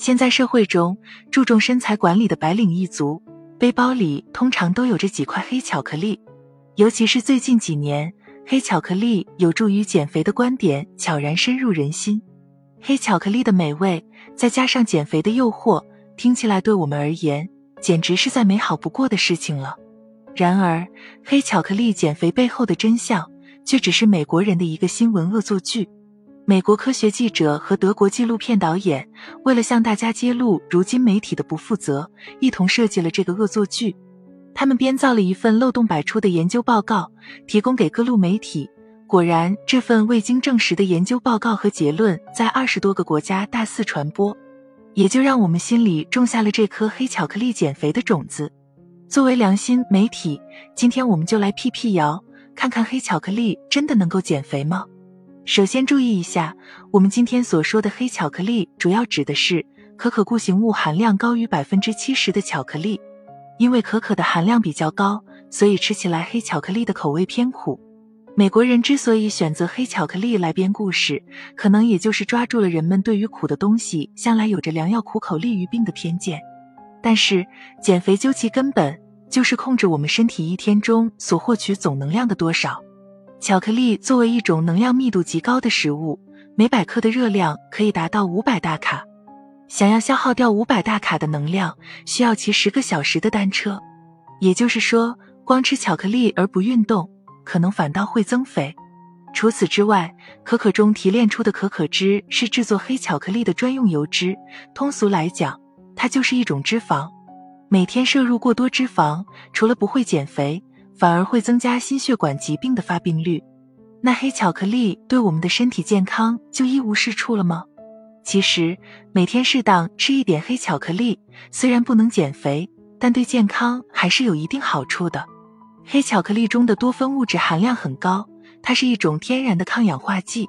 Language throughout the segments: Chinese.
现在社会中注重身材管理的白领一族，背包里通常都有着几块黑巧克力。尤其是最近几年，黑巧克力有助于减肥的观点悄然深入人心。黑巧克力的美味，再加上减肥的诱惑，听起来对我们而言，简直是再美好不过的事情了。然而，黑巧克力减肥背后的真相，却只是美国人的一个新闻恶作剧。美国科学记者和德国纪录片导演为了向大家揭露如今媒体的不负责，一同设计了这个恶作剧。他们编造了一份漏洞百出的研究报告，提供给各路媒体。果然，这份未经证实的研究报告和结论在二十多个国家大肆传播，也就让我们心里种下了这颗黑巧克力减肥的种子。作为良心媒体，今天我们就来辟辟谣，看看黑巧克力真的能够减肥吗？首先注意一下，我们今天所说的黑巧克力，主要指的是可可固形物含量高于百分之七十的巧克力。因为可可的含量比较高，所以吃起来黑巧克力的口味偏苦。美国人之所以选择黑巧克力来编故事，可能也就是抓住了人们对于苦的东西向来有着良药苦口利于病的偏见。但是，减肥究其根本就是控制我们身体一天中所获取总能量的多少。巧克力作为一种能量密度极高的食物，每百克的热量可以达到五百大卡。想要消耗掉五百大卡的能量，需要骑十个小时的单车。也就是说，光吃巧克力而不运动，可能反倒会增肥。除此之外，可可中提炼出的可可脂是制作黑巧克力的专用油脂。通俗来讲，它就是一种脂肪。每天摄入过多脂肪，除了不会减肥。反而会增加心血管疾病的发病率。那黑巧克力对我们的身体健康就一无是处了吗？其实每天适当吃一点黑巧克力，虽然不能减肥，但对健康还是有一定好处的。黑巧克力中的多酚物质含量很高，它是一种天然的抗氧化剂。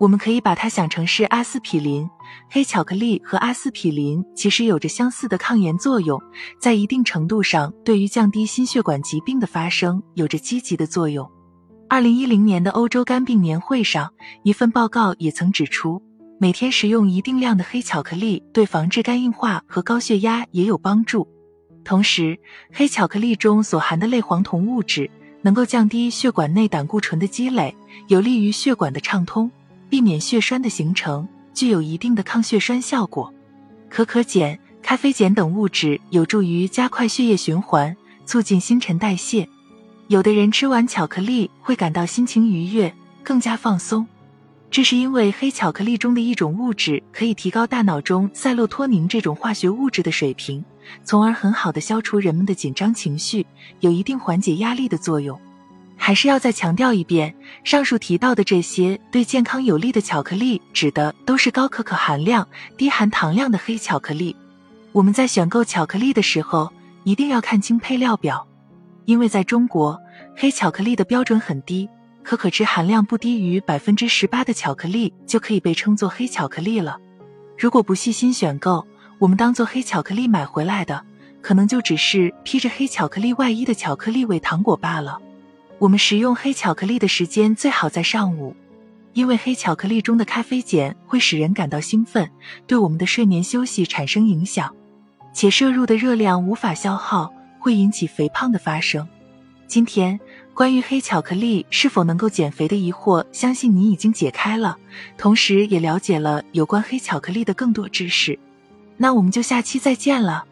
我们可以把它想成是阿司匹林，黑巧克力和阿司匹林其实有着相似的抗炎作用，在一定程度上对于降低心血管疾病的发生有着积极的作用。二零一零年的欧洲肝病年会上，一份报告也曾指出，每天食用一定量的黑巧克力对防治肝硬化和高血压也有帮助。同时，黑巧克力中所含的类黄酮物质能够降低血管内胆固醇的积累，有利于血管的畅通。避免血栓的形成，具有一定的抗血栓效果。可可碱、咖啡碱等物质有助于加快血液循环，促进新陈代谢。有的人吃完巧克力会感到心情愉悦，更加放松，这是因为黑巧克力中的一种物质可以提高大脑中赛洛托宁这种化学物质的水平，从而很好的消除人们的紧张情绪，有一定缓解压力的作用。还是要再强调一遍，上述提到的这些对健康有利的巧克力，指的都是高可可含量、低含糖量的黑巧克力。我们在选购巧克力的时候，一定要看清配料表，因为在中国，黑巧克力的标准很低，可可脂含量不低于百分之十八的巧克力就可以被称作黑巧克力了。如果不细心选购，我们当做黑巧克力买回来的，可能就只是披着黑巧克力外衣的巧克力味糖果罢了。我们食用黑巧克力的时间最好在上午，因为黑巧克力中的咖啡碱会使人感到兴奋，对我们的睡眠休息产生影响，且摄入的热量无法消耗，会引起肥胖的发生。今天关于黑巧克力是否能够减肥的疑惑，相信你已经解开了，同时也了解了有关黑巧克力的更多知识。那我们就下期再见了。